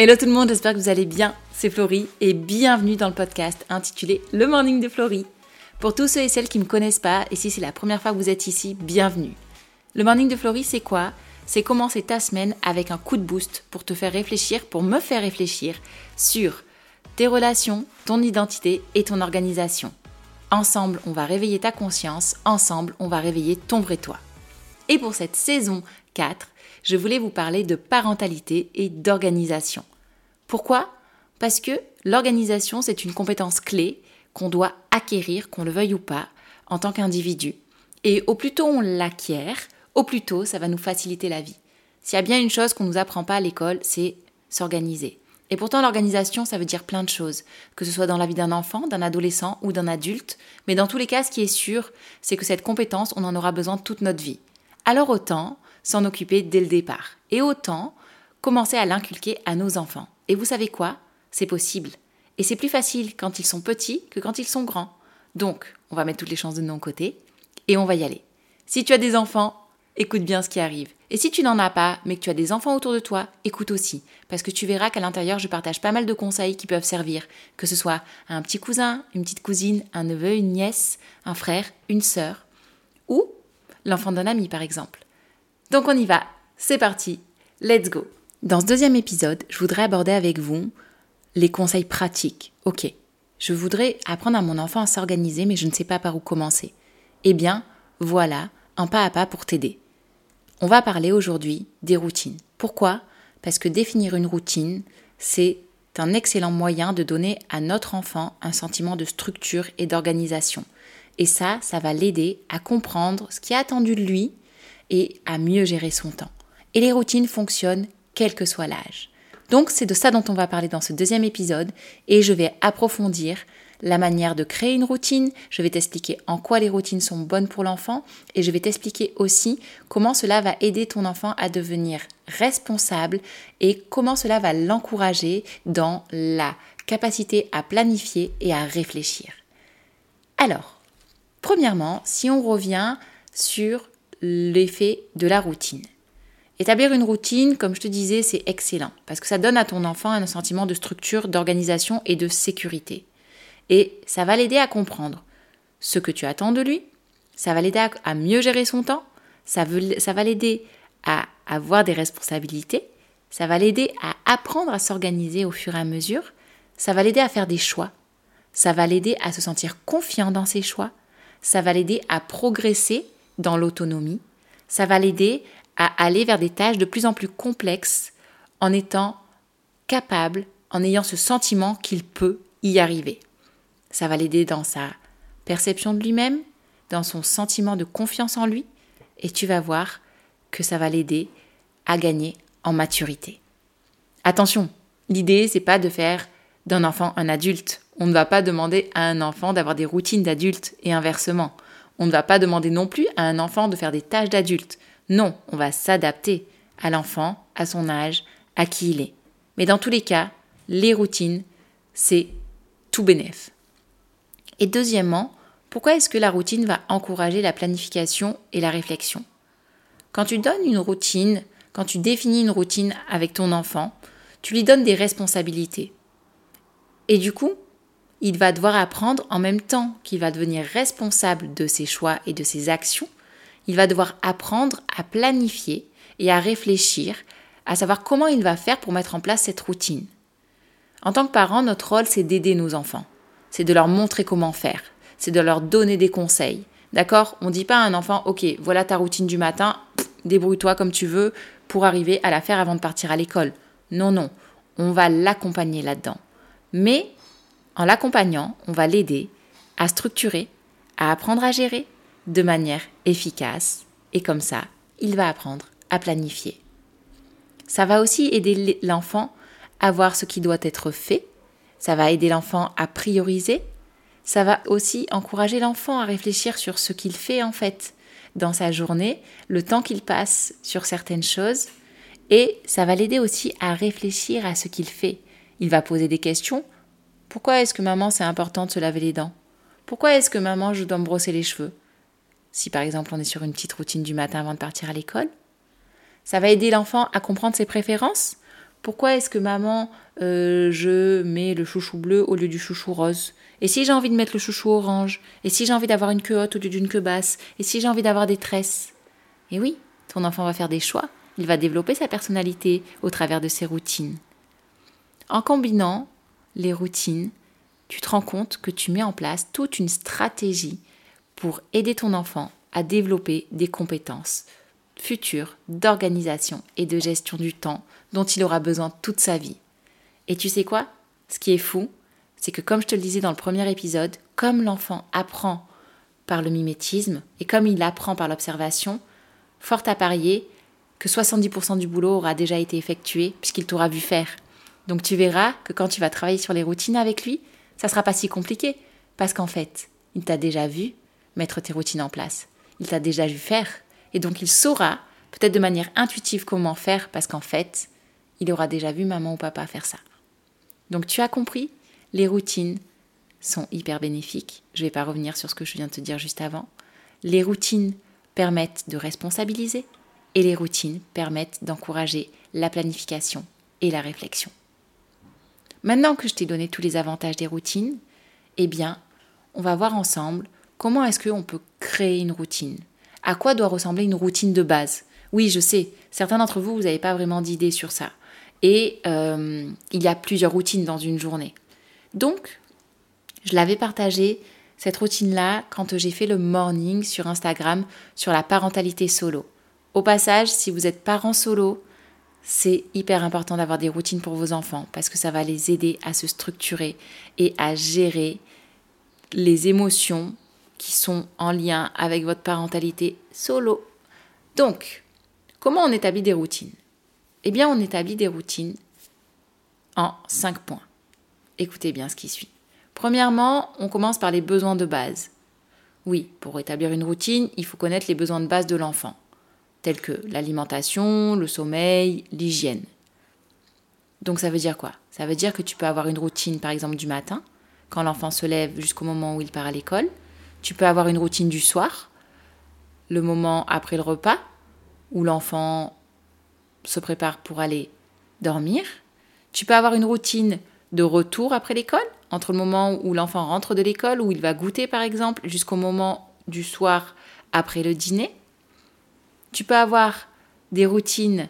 Hello tout le monde, j'espère que vous allez bien. C'est Florie et bienvenue dans le podcast intitulé Le Morning de Florie. Pour tous ceux et celles qui ne me connaissent pas, et si c'est la première fois que vous êtes ici, bienvenue. Le Morning de Florie, c'est quoi? C'est commencer ta semaine avec un coup de boost pour te faire réfléchir, pour me faire réfléchir sur tes relations, ton identité et ton organisation. Ensemble, on va réveiller ta conscience, ensemble, on va réveiller ton vrai toi. Et pour cette saison 4, je voulais vous parler de parentalité et d'organisation. Pourquoi? Parce que l'organisation, c'est une compétence clé qu'on doit acquérir, qu'on le veuille ou pas, en tant qu'individu. Et au plus tôt on l'acquiert, au plus tôt ça va nous faciliter la vie. S'il y a bien une chose qu'on ne nous apprend pas à l'école, c'est s'organiser. Et pourtant, l'organisation, ça veut dire plein de choses, que ce soit dans la vie d'un enfant, d'un adolescent ou d'un adulte. Mais dans tous les cas, ce qui est sûr, c'est que cette compétence, on en aura besoin toute notre vie. Alors autant s'en occuper dès le départ. Et autant commencer à l'inculquer à nos enfants. Et vous savez quoi? C'est possible. Et c'est plus facile quand ils sont petits que quand ils sont grands. Donc, on va mettre toutes les chances de nos côtés et on va y aller. Si tu as des enfants, écoute bien ce qui arrive. Et si tu n'en as pas, mais que tu as des enfants autour de toi, écoute aussi. Parce que tu verras qu'à l'intérieur, je partage pas mal de conseils qui peuvent servir. Que ce soit à un petit cousin, une petite cousine, un neveu, une nièce, un frère, une sœur. Ou l'enfant d'un ami, par exemple. Donc on y va, c'est parti, let's go. Dans ce deuxième épisode, je voudrais aborder avec vous les conseils pratiques. Ok, je voudrais apprendre à mon enfant à s'organiser, mais je ne sais pas par où commencer. Eh bien, voilà un pas à pas pour t'aider. On va parler aujourd'hui des routines. Pourquoi? Parce que définir une routine, c'est un excellent moyen de donner à notre enfant un sentiment de structure et d'organisation. Et ça, ça va l'aider à comprendre ce qui est attendu de lui et à mieux gérer son temps. Et les routines fonctionnent quel que soit l'âge. Donc c'est de ça dont on va parler dans ce deuxième épisode et je vais approfondir la manière de créer une routine, je vais t'expliquer en quoi les routines sont bonnes pour l'enfant et je vais t'expliquer aussi comment cela va aider ton enfant à devenir responsable et comment cela va l'encourager dans la capacité à planifier et à réfléchir. Alors, premièrement, si on revient sur l'effet de la routine. Établir une routine, comme je te disais, c'est excellent parce que ça donne à ton enfant un sentiment de structure, d'organisation et de sécurité. Et ça va l'aider à comprendre ce que tu attends de lui, ça va l'aider à, mieux gérer son temps, ça, ça va l'aider à avoir des responsabilités, ça va l'aider à apprendre à s'organiser au fur et à mesure, ça va l'aider à faire des choix, ça va l'aider à se sentir confiant dans ses choix, ça va l'aider à progresser dans l'autonomie, ça va l'aider à aller vers des tâches de plus en plus complexes en étant capable, en ayant ce sentiment qu'il peut y arriver. Ça va l'aider dans sa perception de lui-même, dans son sentiment de confiance en lui, et tu vas voir que ça va l'aider à gagner en maturité. Attention, l'idée c'est pas de faire d'un enfant un adulte. On ne va pas demander à un enfant d'avoir des routines d'adulte et inversement. On ne va pas demander non plus à un enfant de faire des tâches d'adulte. Non, on va s'adapter à l'enfant, à son âge, à qui il est. Mais dans tous les cas, les routines, c'est tout bénéf. Et deuxièmement, pourquoi est-ce que la routine va encourager la planification et la réflexion? Quand tu donnes une routine, quand tu définis une routine avec ton enfant, tu lui donnes des responsabilités. Et du coup, il va devoir apprendre en même temps qu'il va devenir responsable de ses choix et de ses actions, il va devoir apprendre à planifier et à réfléchir, à savoir comment il va faire pour mettre en place cette routine. En tant que parent, notre rôle, c'est d'aider nos enfants, c'est de leur montrer comment faire, c'est de leur donner des conseils. D'accord? On ne dit pas à un enfant, ok, voilà ta routine du matin, débrouille-toi comme tu veux pour arriver à la faire avant de partir à l'école. Non, non, on va l'accompagner là-dedans. Mais en l'accompagnant, on va l'aider à structurer, à apprendre à gérer de manière efficace et comme ça, il va apprendre à planifier. Ça va aussi aider l'enfant à voir ce qui doit être fait, ça va aider l'enfant à prioriser, ça va aussi encourager l'enfant à réfléchir sur ce qu'il fait en fait dans sa journée, le temps qu'il passe sur certaines choses, et ça va l'aider aussi à réfléchir à ce qu'il fait. Il va poser des questions pourquoi est-ce que maman c'est important de se laver les dents? Pourquoi est-ce que maman je dois me brosser les cheveux? Si par exemple on est sur une petite routine du matin avant de partir à l'école. Ça va aider l'enfant à comprendre ses préférences? Pourquoi est-ce que maman, euh, je mets le chouchou bleu au lieu du chouchou rose? Et si j'ai envie de mettre le chouchou orange? Et si j'ai envie d'avoir une queue haute au lieu d'une queue basse? Et si j'ai envie d'avoir des tresses? Et oui, ton enfant va faire des choix. Il va développer sa personnalité au travers de ses routines. En combinant les routines, tu te rends compte que tu mets en place toute une stratégie pour aider ton enfant à développer des compétences futures d'organisation et de gestion du temps dont il aura besoin toute sa vie. Et tu sais quoi? Ce qui est fou, c'est que comme je te le disais dans le premier épisode, comme l'enfant apprend par le mimétisme et comme il apprend par l'observation, fort à parier que 70% du boulot aura déjà été effectué puisqu'il t'aura vu faire. Donc tu verras que quand tu vas travailler sur les routines avec lui, ça sera pas si compliqué parce qu'en fait, il t'a déjà vu mettre tes routines en place. Il t'a déjà vu faire et donc il saura peut-être de manière intuitive comment faire parce qu'en fait, il aura déjà vu maman ou papa faire ça. Donc tu as compris, les routines sont hyper bénéfiques. Je ne vais pas revenir sur ce que je viens de te dire juste avant. Les routines permettent de responsabiliser et les routines permettent d'encourager la planification et la réflexion. Maintenant que je t'ai donné tous les avantages des routines, eh bien, on va voir ensemble comment est-ce qu'on peut créer une routine. À quoi doit ressembler une routine de base? Oui, je sais, certains d'entre vous, vous n'avez pas vraiment d'idée sur ça. Et euh, il y a plusieurs routines dans une journée. Donc, je l'avais partagé, cette routine-là, quand j'ai fait le morning sur Instagram sur la parentalité solo. Au passage, si vous êtes parent solo, c'est hyper important d'avoir des routines pour vos enfants parce que ça va les aider à se structurer et à gérer les émotions qui sont en lien avec votre parentalité solo. Donc, comment on établit des routines? Eh bien, on établit des routines en cinq points. Écoutez bien ce qui suit. Premièrement, on commence par les besoins de base. Oui, pour établir une routine, il faut connaître les besoins de base de l'enfant, tels que l'alimentation, le sommeil, l'hygiène. Donc ça veut dire quoi? Ça veut dire que tu peux avoir une routine, par exemple, du matin, quand l'enfant se lève jusqu'au moment où il part à l'école, tu peux avoir une routine du soir, le moment après le repas, où l'enfant se prépare pour aller dormir. Tu peux avoir une routine de retour après l'école, entre le moment où l'enfant rentre de l'école, où il va goûter par exemple, jusqu'au moment du soir après le dîner. Tu peux avoir des routines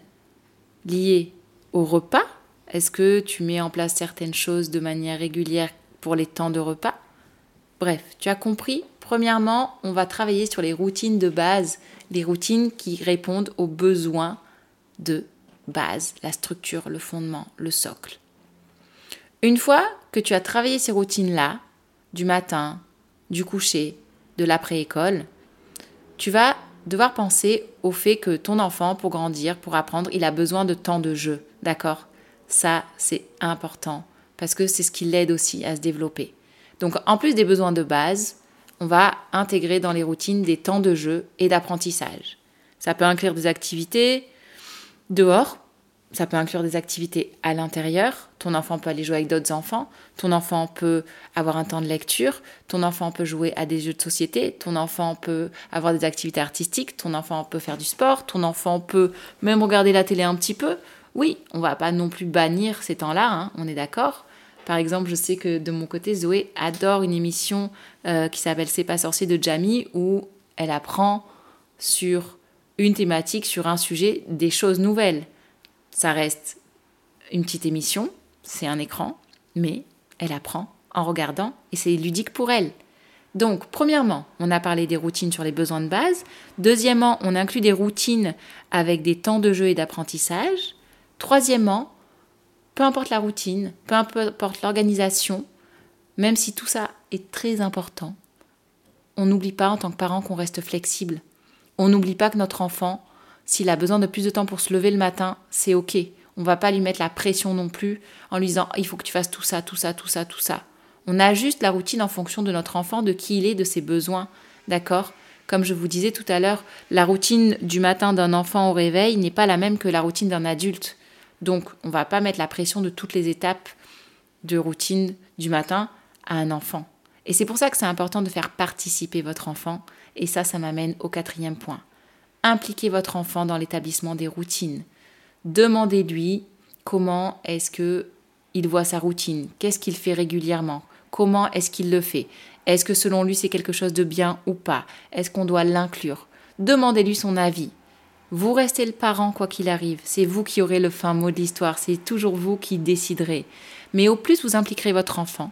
liées au repas. Est-ce que tu mets en place certaines choses de manière régulière pour les temps de repas? Bref, tu as compris Premièrement, on va travailler sur les routines de base, les routines qui répondent aux besoins de base, la structure, le fondement, le socle. Une fois que tu as travaillé ces routines-là, du matin, du coucher, de l'après-école, tu vas devoir penser au fait que ton enfant, pour grandir, pour apprendre, il a besoin de temps de jeu. D'accord? Ça, c'est important parce que c'est ce qui l'aide aussi à se développer. Donc, en plus des besoins de base, on va intégrer dans les routines des temps de jeu et d'apprentissage. Ça peut inclure des activités dehors, ça peut inclure des activités à l'intérieur. Ton enfant peut aller jouer avec d'autres enfants, ton enfant peut avoir un temps de lecture, ton enfant peut jouer à des jeux de société, ton enfant peut avoir des activités artistiques, ton enfant peut faire du sport, ton enfant peut même regarder la télé un petit peu. Oui, on va pas non plus bannir ces temps-là, hein, on est d'accord. Par exemple, je sais que de mon côté, Zoé adore une émission euh, qui s'appelle C'est pas sorcier de Jamie où elle apprend sur une thématique, sur un sujet, des choses nouvelles. Ça reste une petite émission, c'est un écran, mais elle apprend en regardant et c'est ludique pour elle. Donc, premièrement, on a parlé des routines sur les besoins de base. Deuxièmement, on inclut des routines avec des temps de jeu et d'apprentissage. Troisièmement, peu importe la routine, peu importe l'organisation, même si tout ça est très important, on n'oublie pas en tant que parent qu'on reste flexible. On n'oublie pas que notre enfant, s'il a besoin de plus de temps pour se lever le matin, c'est ok. On va pas lui mettre la pression non plus en lui disant il faut que tu fasses tout ça, tout ça, tout ça, tout ça. On ajuste la routine en fonction de notre enfant, de qui il est, de ses besoins. D'accord? Comme je vous disais tout à l'heure, la routine du matin d'un enfant au réveil n'est pas la même que la routine d'un adulte. Donc, on va pas mettre la pression de toutes les étapes de routine du matin à un enfant. Et c'est pour ça que c'est important de faire participer votre enfant. Et ça, ça m'amène au quatrième point. Impliquez votre enfant dans l'établissement des routines. Demandez-lui comment est-ce que il voit sa routine, qu'est-ce qu'il fait régulièrement, comment est-ce qu'il le fait, est-ce que selon lui c'est quelque chose de bien ou pas, est-ce qu'on doit l'inclure? Demandez-lui son avis. Vous restez le parent quoi qu'il arrive, c'est vous qui aurez le fin mot de l'histoire, c'est toujours vous qui déciderez. Mais au plus vous impliquerez votre enfant,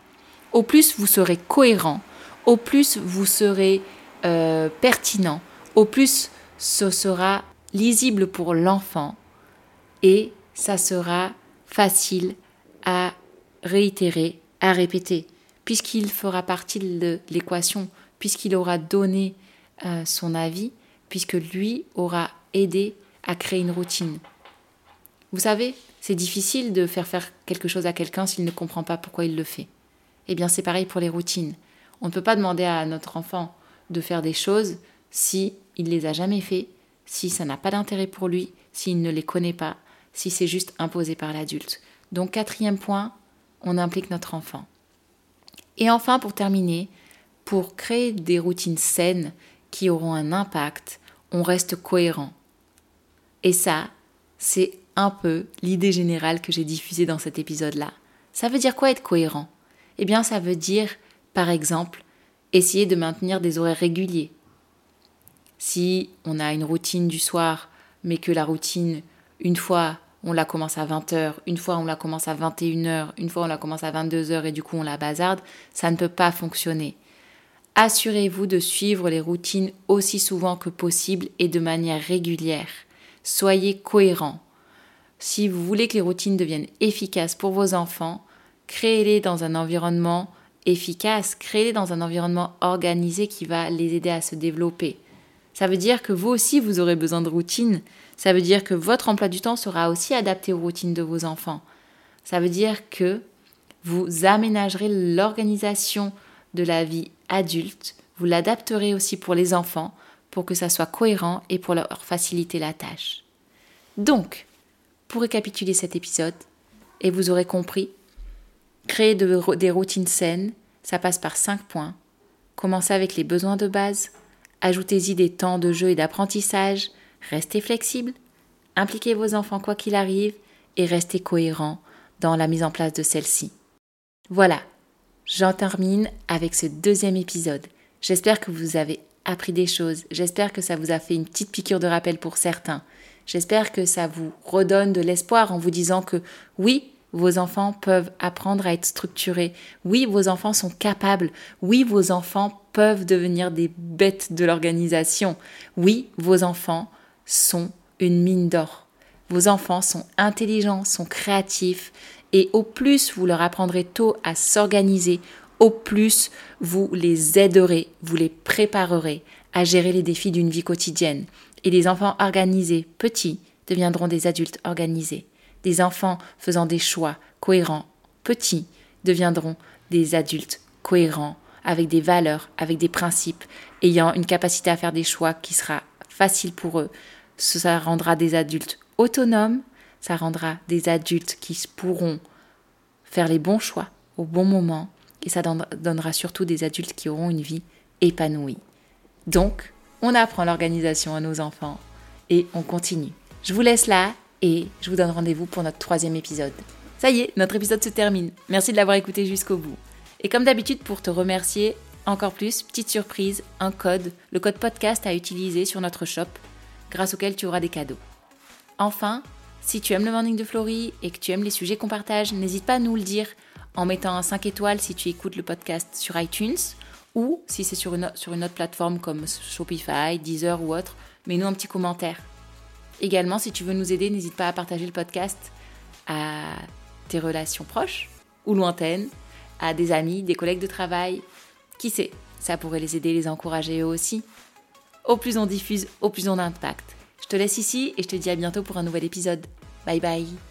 au plus vous serez cohérent, au plus vous serez euh, pertinent, au plus ce sera lisible pour l'enfant et ça sera facile à réitérer, à répéter, puisqu'il fera partie de l'équation, puisqu'il aura donné euh, son avis, puisque lui aura aidé à créer une routine. Vous savez, c'est difficile de faire faire quelque chose à quelqu'un s'il ne comprend pas pourquoi il le fait. Eh bien, c'est pareil pour les routines. On ne peut pas demander à notre enfant de faire des choses si il les a jamais fait, si ça n'a pas d'intérêt pour lui, s'il ne les connaît pas, si c'est juste imposé par l'adulte. Donc quatrième point, on implique notre enfant. Et enfin, pour terminer, pour créer des routines saines qui auront un impact, on reste cohérent. Et ça, c'est un peu l'idée générale que j'ai diffusée dans cet épisode-là. Ça veut dire quoi être cohérent? Eh bien, ça veut dire, par exemple, essayer de maintenir des horaires réguliers. Si on a une routine du soir, mais que la routine, une fois, on la commence à 20h, une fois on la commence à 21h, une fois on la commence à 22h et du coup on la bazarde, ça ne peut pas fonctionner. Assurez-vous de suivre les routines aussi souvent que possible et de manière régulière. Soyez cohérent. Si vous voulez que les routines deviennent efficaces pour vos enfants, créez-les dans un environnement efficace, créez-les dans un environnement organisé qui va les aider à se développer. Ça veut dire que vous aussi, vous aurez besoin de routines. Ça veut dire que votre emploi du temps sera aussi adapté aux routines de vos enfants. Ça veut dire que vous aménagerez l'organisation de la vie adulte, vous l'adapterez aussi pour les enfants, pour que ça soit cohérent et pour leur faciliter la tâche. Donc, pour récapituler cet épisode, et vous aurez compris, créer des routines saines, ça passe par cinq points. Commencez avec les besoins de base, Ajoutez-y des temps de jeu et d'apprentissage, restez flexible, impliquez vos enfants quoi qu'il arrive et restez cohérent dans la mise en place de celle-ci. Voilà, j'en termine avec ce deuxième épisode. J'espère que vous avez appris des choses, j'espère que ça vous a fait une petite piqûre de rappel pour certains. J'espère que ça vous redonne de l'espoir en vous disant que oui, vos enfants peuvent apprendre à être structurés. Oui, vos enfants sont capables. Oui, vos enfants peuvent devenir des bêtes de l'organisation. Oui, vos enfants sont une mine d'or. Vos enfants sont intelligents, sont créatifs, et au plus vous leur apprendrez tôt à s'organiser, au plus vous les aiderez, vous les préparerez à gérer les défis d'une vie quotidienne. Et les enfants organisés, petits, deviendront des adultes organisés. Des enfants faisant des choix cohérents, petits, deviendront des adultes cohérents, avec des valeurs, avec des principes, ayant une capacité à faire des choix qui sera facile pour eux. Ça rendra des adultes autonomes, ça rendra des adultes qui pourront faire les bons choix au bon moment, et ça donnera surtout des adultes qui auront une vie épanouie. Donc, on apprend l'organisation à nos enfants et on continue. Je vous laisse là et je vous donne rendez-vous pour notre troisième épisode. Ça y est, notre épisode se termine. Merci de l'avoir écouté jusqu'au bout. Et comme d'habitude, pour te remercier encore plus, petite surprise, un code, le code podcast à utiliser sur notre shop, grâce auquel tu auras des cadeaux. Enfin, si tu aimes le morning de Florie et que tu aimes les sujets qu'on partage, n'hésite pas à nous le dire en mettant un 5 étoiles si tu écoutes le podcast sur iTunes ou si c'est sur une, sur une autre plateforme comme Shopify, Deezer ou autre, mets-nous un petit commentaire. Également, si tu veux nous aider, n'hésite pas à partager le podcast à tes relations proches ou lointaines, à des amis, des collègues de travail. Qui sait, ça pourrait les aider, les encourager eux aussi. Au plus on diffuse, au plus on a d'impact. Je te laisse ici et je te dis à bientôt pour un nouvel épisode. Bye bye